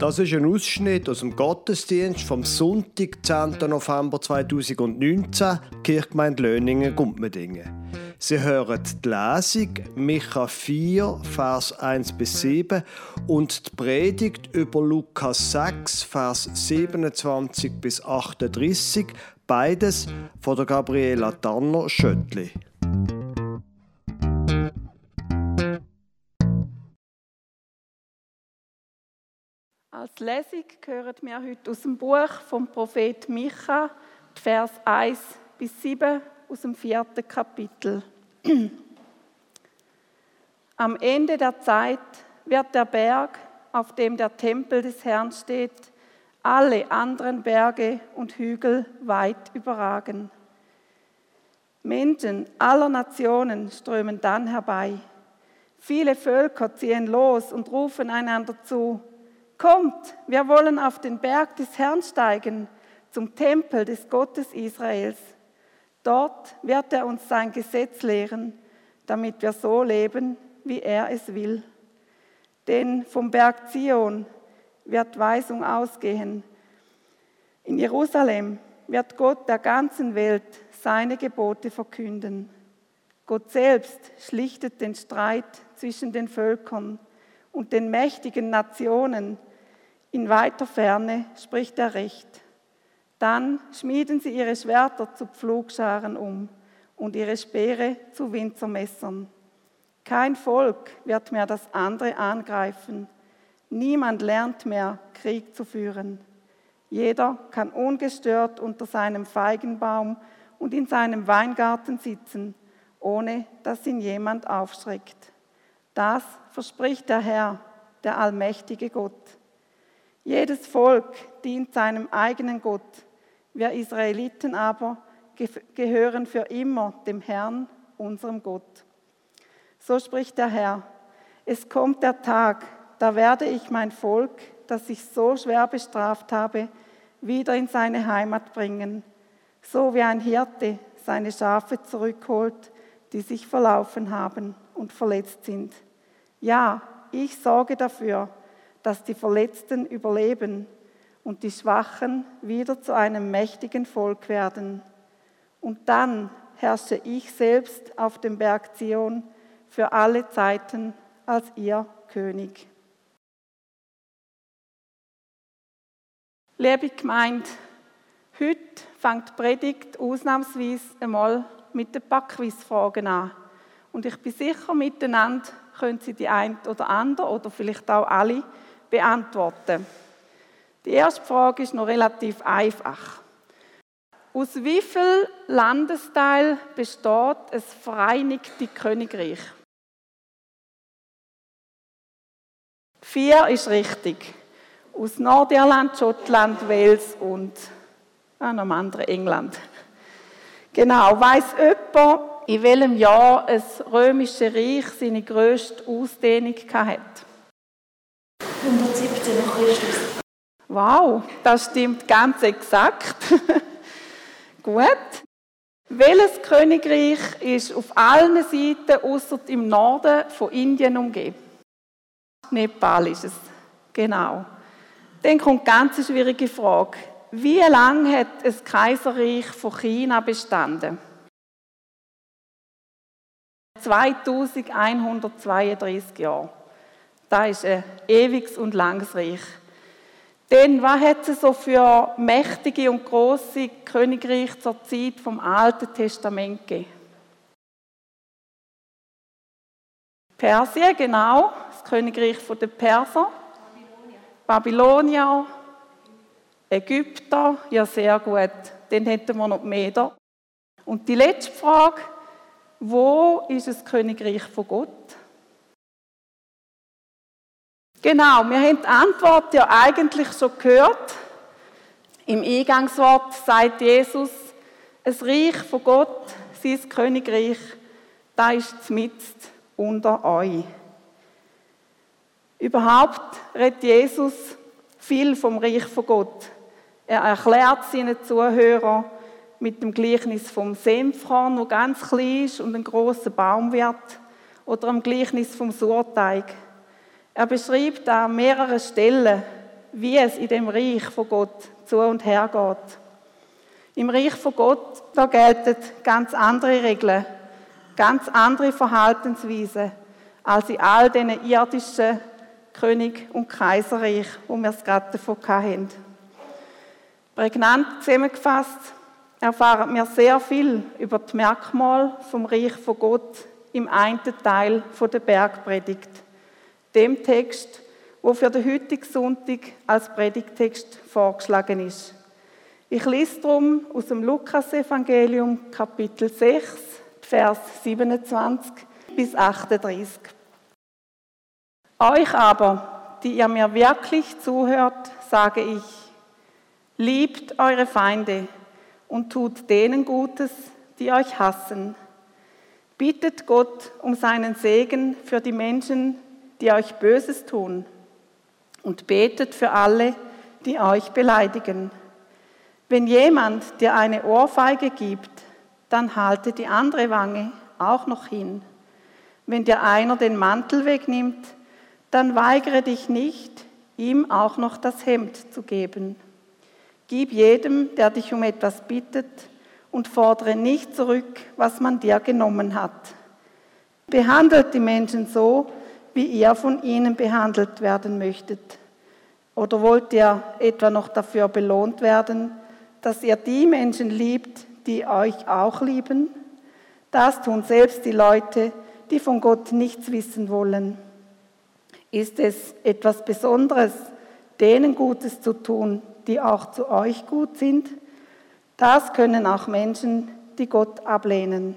Das ist ein Ausschnitt aus dem Gottesdienst vom Sonntag, 10. November 2019, Kirchgemeinde Löningen, Gumpmedingen. Sie hören die Lesung Micha 4, Vers 1 bis 7 und die Predigt über Lukas 6, Vers 27 bis 38, beides von der Gabriela Tanner Als Lesung hören wir heute aus dem Buch vom Prophet Micha, Vers 1 bis 7 aus dem vierten Kapitel. Am Ende der Zeit wird der Berg, auf dem der Tempel des Herrn steht, alle anderen Berge und Hügel weit überragen. Menschen aller Nationen strömen dann herbei. Viele Völker ziehen los und rufen einander zu, Kommt, wir wollen auf den Berg des Herrn steigen, zum Tempel des Gottes Israels. Dort wird er uns sein Gesetz lehren, damit wir so leben, wie er es will. Denn vom Berg Zion wird Weisung ausgehen. In Jerusalem wird Gott der ganzen Welt seine Gebote verkünden. Gott selbst schlichtet den Streit zwischen den Völkern und den mächtigen Nationen. In weiter Ferne spricht er Recht. Dann schmieden sie ihre Schwerter zu Pflugscharen um und ihre Speere zu Winzermessern. Kein Volk wird mehr das andere angreifen. Niemand lernt mehr, Krieg zu führen. Jeder kann ungestört unter seinem Feigenbaum und in seinem Weingarten sitzen, ohne dass ihn jemand aufschreckt. Das verspricht der Herr, der allmächtige Gott. Jedes Volk dient seinem eigenen Gott wir Israeliten aber gehören für immer dem Herrn, unserem Gott. So spricht der Herr, es kommt der Tag, da werde ich mein Volk, das ich so schwer bestraft habe, wieder in seine Heimat bringen, so wie ein Hirte seine Schafe zurückholt, die sich verlaufen haben und verletzt sind. Ja, ich sorge dafür, dass die Verletzten überleben und die Schwachen wieder zu einem mächtigen Volk werden. Und dann herrsche ich selbst auf dem Berg Zion für alle Zeiten als ihr König. Liebe Gemeinde, heute fängt Predigt ausnahmsweise einmal mit den Backquizfragen an. Und ich bin sicher, miteinander können Sie die ein oder andere oder vielleicht auch alle beantworten. Die erste Frage ist noch relativ einfach. Aus wie vielen Landesteilen besteht das Vereinigte Königreich? Vier ist richtig. Aus Nordirland, Schottland, Wales und ah, noch andere England. Genau, weiß jemand, in welchem Jahr das römische Reich seine grösste Ausdehnung hatte? 117 nach Christus. Wow, das stimmt ganz exakt. Gut. Welches Königreich ist auf allen Seiten außer im Norden von Indien umgeben? Nepal ist es. Genau. Dann kommt eine ganz schwierige Frage. Wie lange hat das Kaiserreich von China bestanden? 2132 Jahre. Das ist ein ewiges und langes Reich. Denn was hat es so für mächtige und große Königreiche zur Zeit vom Alten Testament gegeben? Persien, genau, das Königreich der Perser. Babylonier. Ägypter, ja sehr gut. Dann hätten wir noch Meder. Und die letzte Frage, wo ist das Königreich von Gott? Genau, wir haben die Antwort ja eigentlich schon gehört. Im Eingangswort sagt Jesus, es Reich von Gott, sein Königreich, da ist mitten unter euch. Überhaupt redet Jesus viel vom Reich von Gott. Er erklärt seinen Zuhörern mit dem Gleichnis vom Senfkorn, wo ganz klein ist und ein großer Baum wird, oder am Gleichnis vom Surteig er beschreibt an mehreren Stellen wie es in dem Reich von Gott zu und her geht. Im Reich von Gott, da gelten ganz andere Regeln, ganz andere Verhaltensweisen als in all diesen irdischen König- und Kaiserreich, wo wir es gerade davon hatten. Prägnant zusammengefasst erfahren wir sehr viel über die Merkmale vom Reich von Gott im einen Teil der Bergpredigt, dem Text, wo für den heutigen Sonntag als Predigtext vorgeschlagen ist. Ich lese darum aus dem Lukasevangelium Kapitel 6, Vers 27 bis 38. Euch aber, die ihr mir wirklich zuhört, sage ich, liebt eure Feinde und tut denen Gutes, die euch hassen. Bittet Gott um seinen Segen für die Menschen, die euch Böses tun. Und betet für alle, die euch beleidigen. Wenn jemand dir eine Ohrfeige gibt, dann halte die andere Wange auch noch hin. Wenn dir einer den Mantel wegnimmt, dann weigere dich nicht, ihm auch noch das Hemd zu geben. Gib jedem, der dich um etwas bittet, und fordere nicht zurück, was man dir genommen hat. Behandelt die Menschen so, wie ihr von ihnen behandelt werden möchtet. Oder wollt ihr etwa noch dafür belohnt werden, dass ihr die Menschen liebt, die euch auch lieben? Das tun selbst die Leute, die von Gott nichts wissen wollen. Ist es etwas Besonderes, denen Gutes zu tun, die auch zu euch gut sind? Das können auch Menschen, die Gott ablehnen.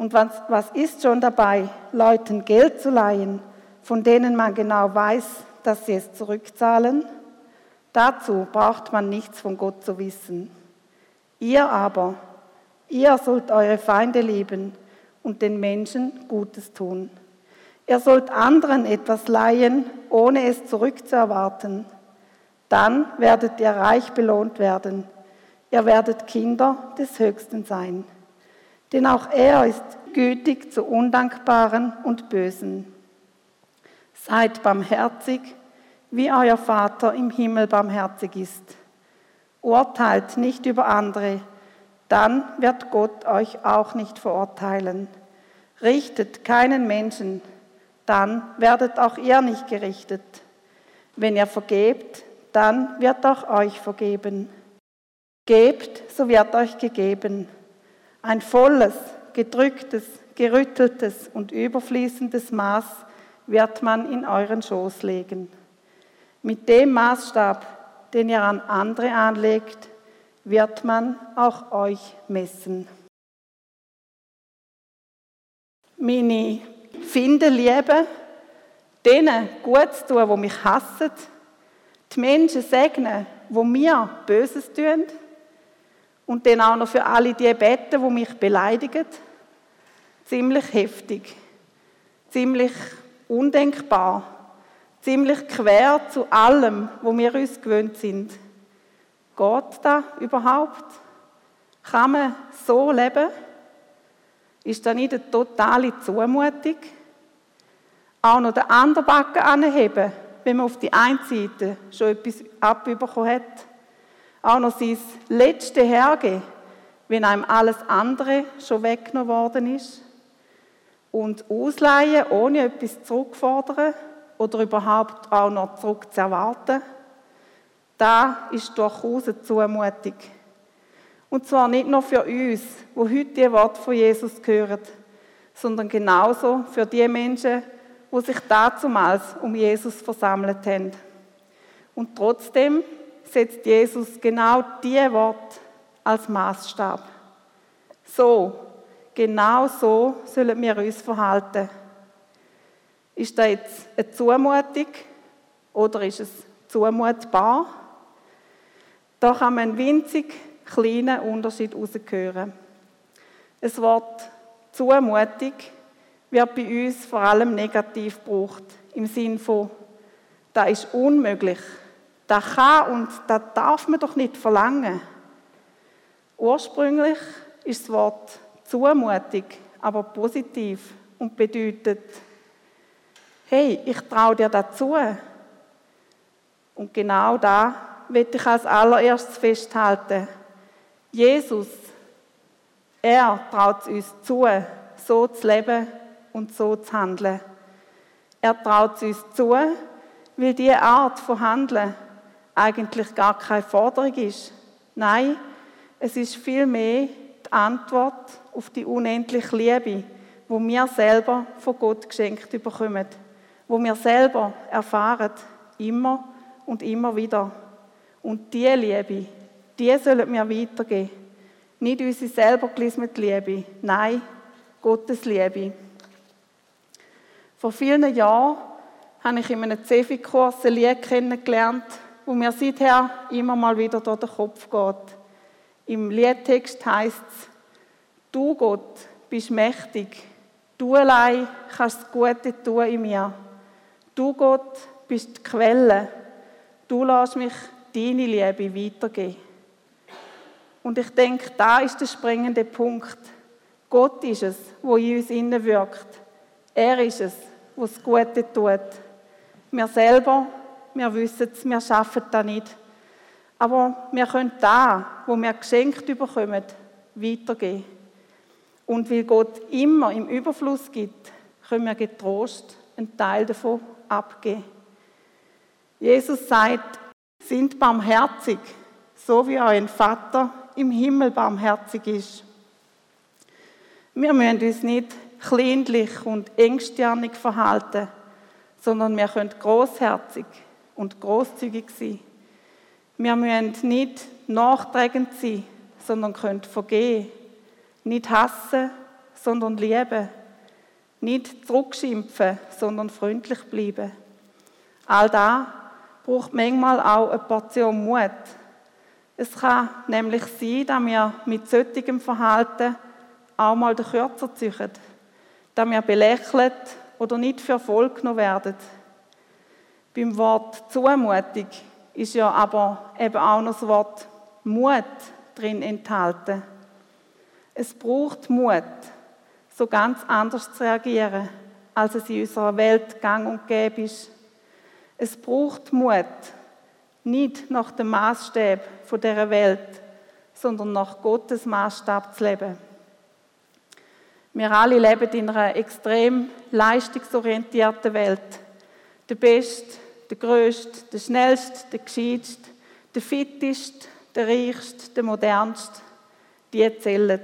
Und was, was ist schon dabei, Leuten Geld zu leihen, von denen man genau weiß, dass sie es zurückzahlen? Dazu braucht man nichts von Gott zu wissen. Ihr aber, ihr sollt eure Feinde lieben und den Menschen Gutes tun. Ihr sollt anderen etwas leihen, ohne es zurückzuerwarten. Dann werdet ihr reich belohnt werden. Ihr werdet Kinder des Höchsten sein. Denn auch er ist gütig zu Undankbaren und Bösen. Seid barmherzig, wie euer Vater im Himmel barmherzig ist. Urteilt nicht über andere, dann wird Gott euch auch nicht verurteilen. Richtet keinen Menschen, dann werdet auch ihr nicht gerichtet. Wenn ihr vergebt, dann wird auch euch vergeben. Gebt, so wird euch gegeben. Ein volles, gedrücktes, gerütteltes und überfließendes Maß wird man in euren Schoß legen. Mit dem Maßstab, den ihr an andere anlegt, wird man auch euch messen. Meine Finde Liebe, denen gut tun, die mich hassen, die Menschen segnen, die mir Böses tun und dann auch noch für alle die beten, die mich beleidigen. Ziemlich heftig, ziemlich undenkbar ziemlich quer zu allem, wo wir uns gewöhnt sind. Geht das überhaupt? Kann man so leben? Ist das nicht eine totale Zumutung? Auch noch den anderen Backen anheben, wenn man auf die einen Seite schon etwas abbekommen hat. Auch noch sein Letzte hergeben, wenn einem alles andere schon weggenommen worden ist. Und ausleihen, ohne etwas zurückfordern oder überhaupt auch noch zurück zu erwarten, da ist durchaus eine Zumutung. Und zwar nicht nur für uns, wo heute die Worte von Jesus hören, sondern genauso für die Menschen, wo sich dazumals um Jesus versammelt haben. Und trotzdem setzt Jesus genau diese Worte als Maßstab. So, genau so sollen wir uns verhalten. Ist das jetzt eine Zumutung oder ist es zumutbar? Da kann man einen winzig kleinen Unterschied heraushören. Das Wort Zumutung wird bei uns vor allem negativ gebraucht, im Sinn von, das ist unmöglich, das kann und das darf man doch nicht verlangen. Ursprünglich ist das Wort Zumutung aber positiv und bedeutet, hey, ich traue dir dazu. Und genau da will ich als allererstes festhalten. Jesus, er traut es uns zu, so zu leben und so zu handeln. Er traut es uns zu, weil diese Art von Handeln eigentlich gar keine Forderung ist. Nein, es ist vielmehr die Antwort auf die unendliche Liebe, wo wir selber von Gott geschenkt bekommen, wo wir selber erfahren, immer und immer wieder. Und diese Liebe, die sollen wir weitergeben. Nicht unsere selber gelismete Liebe, nein, Gottes Liebe. Vor vielen Jahren habe ich in einem Zefi-Kurs ein Lied kennengelernt, wo mir seither immer mal wieder durch den Kopf geht. Im Liedtext heißt es, du Gott bist mächtig, du allein kannst das Gute tun in mir. Du Gott bist die Quelle, du lässt mich deine Liebe weitergeben. Und ich denke, da ist der springende Punkt. Gott ist es, wo in uns innen wirkt. Er ist es, wo das Gute tut. Wir selber, wir wissen es, wir schaffen das nicht. Aber wir können da, wo wir geschenkt bekommen, weitergehen. Und weil Gott immer im Überfluss gibt, können wir getrost einen Teil davon abgeben. Jesus sagt, sind barmherzig, so wie euer Vater im Himmel barmherzig ist. Wir müssen uns nicht kleinlich und engstirnig verhalten, sondern wir können großherzig und großzügig sein. Wir müssen nicht nachträgend sein, sondern können vergehen. Nicht hassen, sondern lieben. Nicht zurückschimpfen, sondern freundlich bleiben. All das braucht manchmal auch eine Portion Mut. Es kann nämlich sein, dass wir mit solchem Verhalten auch mal den Kürzer ziehen, dass wir belächelt oder nicht für voll genommen werden. Beim Wort Zumutung ist ja aber eben auch noch das Wort Mut drin enthalten. Es braucht Mut, so ganz anders zu reagieren, als es in unserer Welt gang und gäbe ist. Es braucht Mut, nicht nach dem Maßstab der Welt, sondern nach Gottes Maßstab zu leben. Wir alle leben in einer extrem leistungsorientierten Welt. Der Beste, der Größte, der Schnellste, der Gescheitste, der Fitteste, der Reichste, der Modernste, die zählen.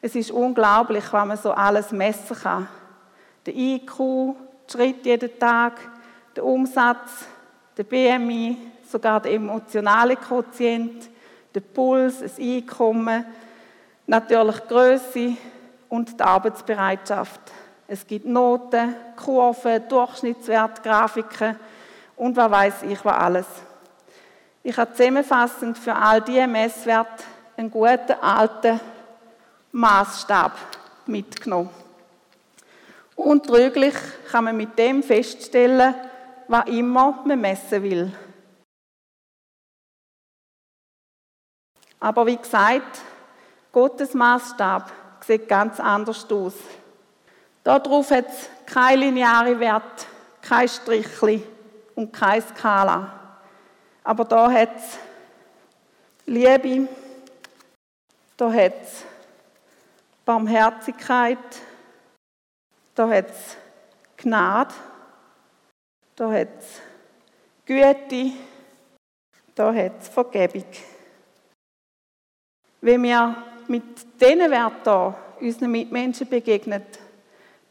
Es ist unglaublich, was man so alles messen kann. Der IQ, der Schritt jeden Tag, der Umsatz, der BMI, sogar der emotionale Quotient, der Puls, das Einkommen, natürlich die Größe und die Arbeitsbereitschaft. Es gibt Noten, Kurven, Durchschnittswert, Grafiken und was weiß ich was alles. Ich habe zusammenfassend für all diese Messwerte einen guten alten Maßstab mitgenommen. Untrüglich kann man mit dem feststellen, was immer man messen will. Aber wie gesagt, Gottes Maßstab sieht ganz anders aus. Darauf hat es keine lineare Wert, kein Strichli und keine Skala. Aber da hat es Liebe, da hat es Barmherzigkeit, da hat es Gnade, da hat es Güte, da hat es Vergebung. Wenn wir mit diesen Werten unseren Mitmenschen begegnen,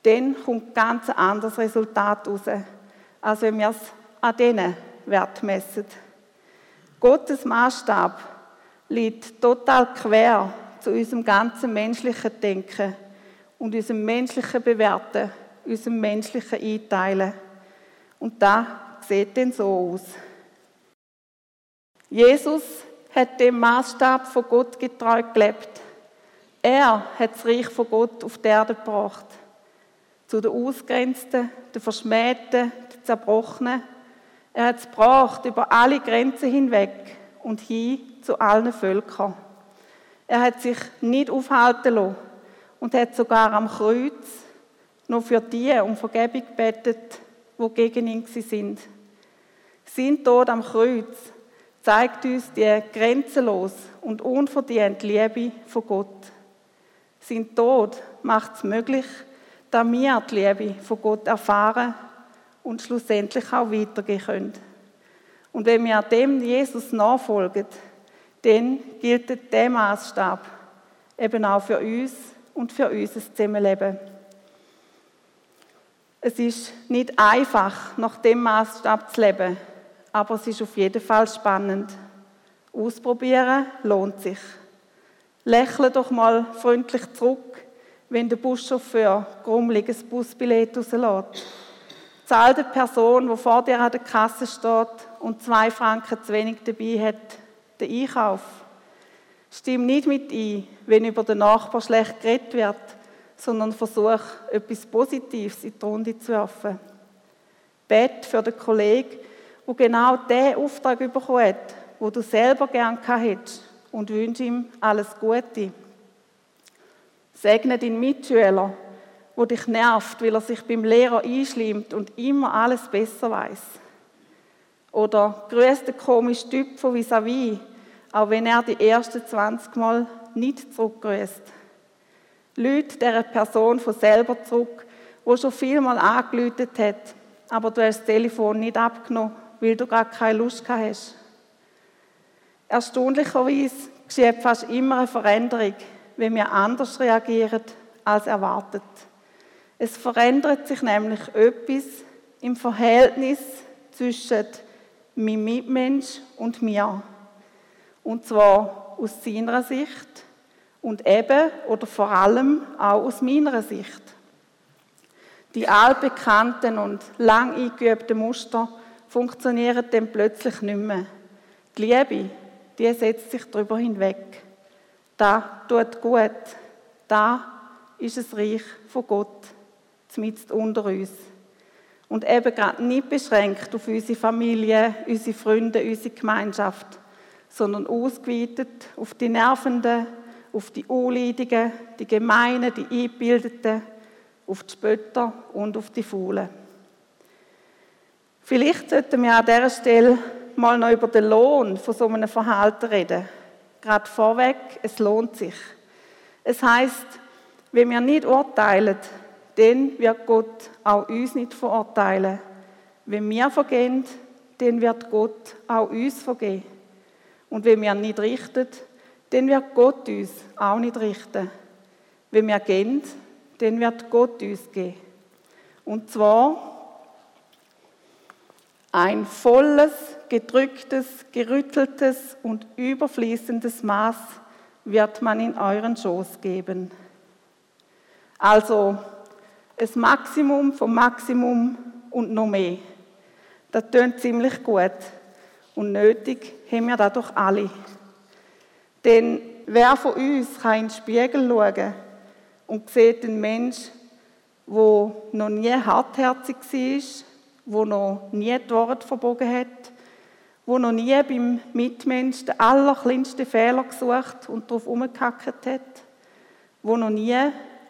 dann kommt ein ganz anderes Resultat raus, als wenn wir es an diesen Wert messen. Gottes Maßstab liegt total quer zu unserem ganzen menschlichen Denken und unserem menschlichen Bewerten, unserem menschlichen Einteilen. Und da sieht denn so aus. Jesus hat dem Maßstab von Gott getreu gelebt. Er hat das Reich von Gott auf die Erde gebracht. Zu den Ausgrenzten, den Verschmähten, den Zerbrochenen. Er hat es gebracht über alle Grenzen hinweg und hin zu allen Völkern. Er hat sich nicht aufhalten lassen und hat sogar am Kreuz noch für die um Vergebung gebetet, wo gegen ihn sind. Sein Tod am Kreuz zeigt uns die grenzenlos und unverdiente Liebe von Gott. Sein Tod macht es möglich, dass wir die Liebe von Gott erfahren und schlussendlich auch weitergehen können. Und wenn wir dem Jesus nachfolgen, dann gilt der Maßstab eben auch für uns und für unser Zusammenleben. Es ist nicht einfach, nach dem Maßstab zu leben, aber es ist auf jeden Fall spannend. Ausprobieren lohnt sich. Lächle doch mal freundlich zurück, wenn der Buschauffeur grummeliges Busbillett rauslässt. Zahl der Person, die vor dir an der Kasse steht und zwei Franken zu wenig dabei hat, den Einkauf. Stimm nicht mit ein, wenn über den Nachbar schlecht geredet wird, sondern versuch, etwas Positives in die Runde zu werfen. Bet für den Kollegen, der genau den Auftrag bekommen hat, wo du selber gern hättest und wünsche ihm alles Gute. Segne deinen Mitschüler, wo dich nervt, weil er sich beim Lehrer einschlimmt und immer alles besser weiß. Oder grüß den komischen Typ von vis-à-vis, auch wenn er die ersten 20 Mal nicht zurückgrüßt. Lüt dieser Person von selber zurück, wo schon vielmal angelütet hat, aber du hast das Telefon nicht abgenommen, weil du gar keine Lust hast. Erstaunlicherweise geschieht fast immer eine Veränderung, wenn wir anders reagieren als erwartet. Es verändert sich nämlich etwas im Verhältnis zwischen meinem Mitmensch und mir. Und zwar aus seiner Sicht und eben oder vor allem auch aus meiner Sicht. Die altbekannten und lang eingeübten Muster funktionieren dann plötzlich nicht mehr. Die Liebe, die setzt sich darüber hinweg. Da tut gut. Da ist es Reich von Gott, mitten unter uns. Und eben gerade nicht beschränkt auf unsere Familie, unsere Freunde, unsere Gemeinschaft, sondern ausgeweitet auf die Nervenden, auf die Unleidigen, die Gemeinen, die Eingebildeten, auf die Spötter und auf die Faulen. Vielleicht sollten wir an dieser Stelle mal noch über den Lohn von so einem Verhalten reden. Gerade vorweg, es lohnt sich. Es heißt, wenn wir nicht urteilen, dann wird Gott auch uns nicht verurteilen. Wenn wir vergehen, dann wird Gott auch uns vergehen. Und wenn wir nicht richten, dann wird Gott uns auch nicht richten. Wenn wir gehen, dann wird Gott uns gehen. Und zwar ein volles, gedrücktes, gerütteltes und überfließendes Maß wird man in euren Schoß geben. Also das Maximum vom Maximum und noch mehr. Das tönt ziemlich gut. Und nötig haben wir das doch alle. Denn wer von uns kann in den Spiegel schauen und sieht einen Menschen, der noch nie hartherzig war, der noch nie die Worte verbogen hat, der noch nie beim Mitmensch den allerkleinsten Fehler gesucht und darauf umgehackt hat, der noch nie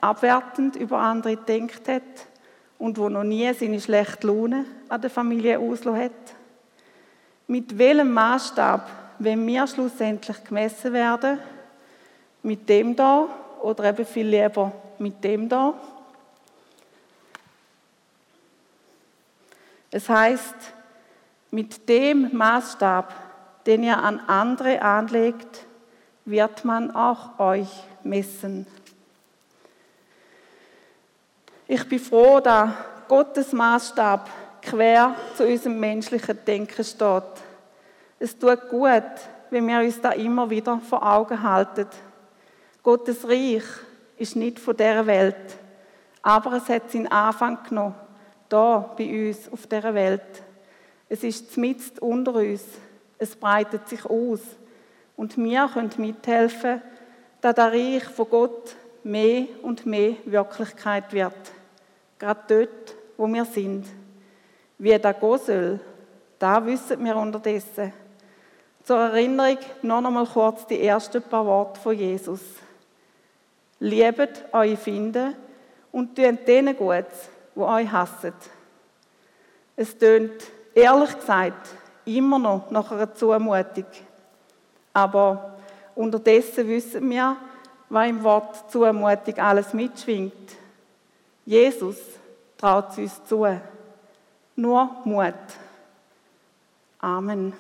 abwertend über andere gedacht hat und wo noch nie seine schlechte Laune an der Familie ausgelassen hat? Mit welchem Maßstab, wenn wir schlussendlich gemessen werden? Mit dem da oder eben viel lieber mit dem da? Es heißt, mit dem Maßstab, den ihr an andere anlegt, wird man auch euch messen. Ich bin froh, dass Gottes Maßstab quer zu unserem menschlichen Denken steht. Es tut gut, wenn wir uns da immer wieder vor Augen halten. Gottes Reich ist nicht von der Welt, aber es hat seinen Anfang genommen, da bei uns auf der Welt. Es ist mitten unter uns, es breitet sich aus und wir können mithelfen, dass der Reich von Gott mehr und mehr Wirklichkeit wird. Gerade dort, wo wir sind. Wie das gehen soll, da wissen wir unterdessen. Zur Erinnerung noch einmal kurz die ersten paar Worte von Jesus. Liebet eure Finden und tut denen gut, die euch hassen. Es tönt, ehrlich gesagt, immer noch nach einer Zumutung. Aber unterdessen wissen wir, was im Wort Zumutung alles mitschwingt. Jesus traut uns zu. Nur Mut. Amen.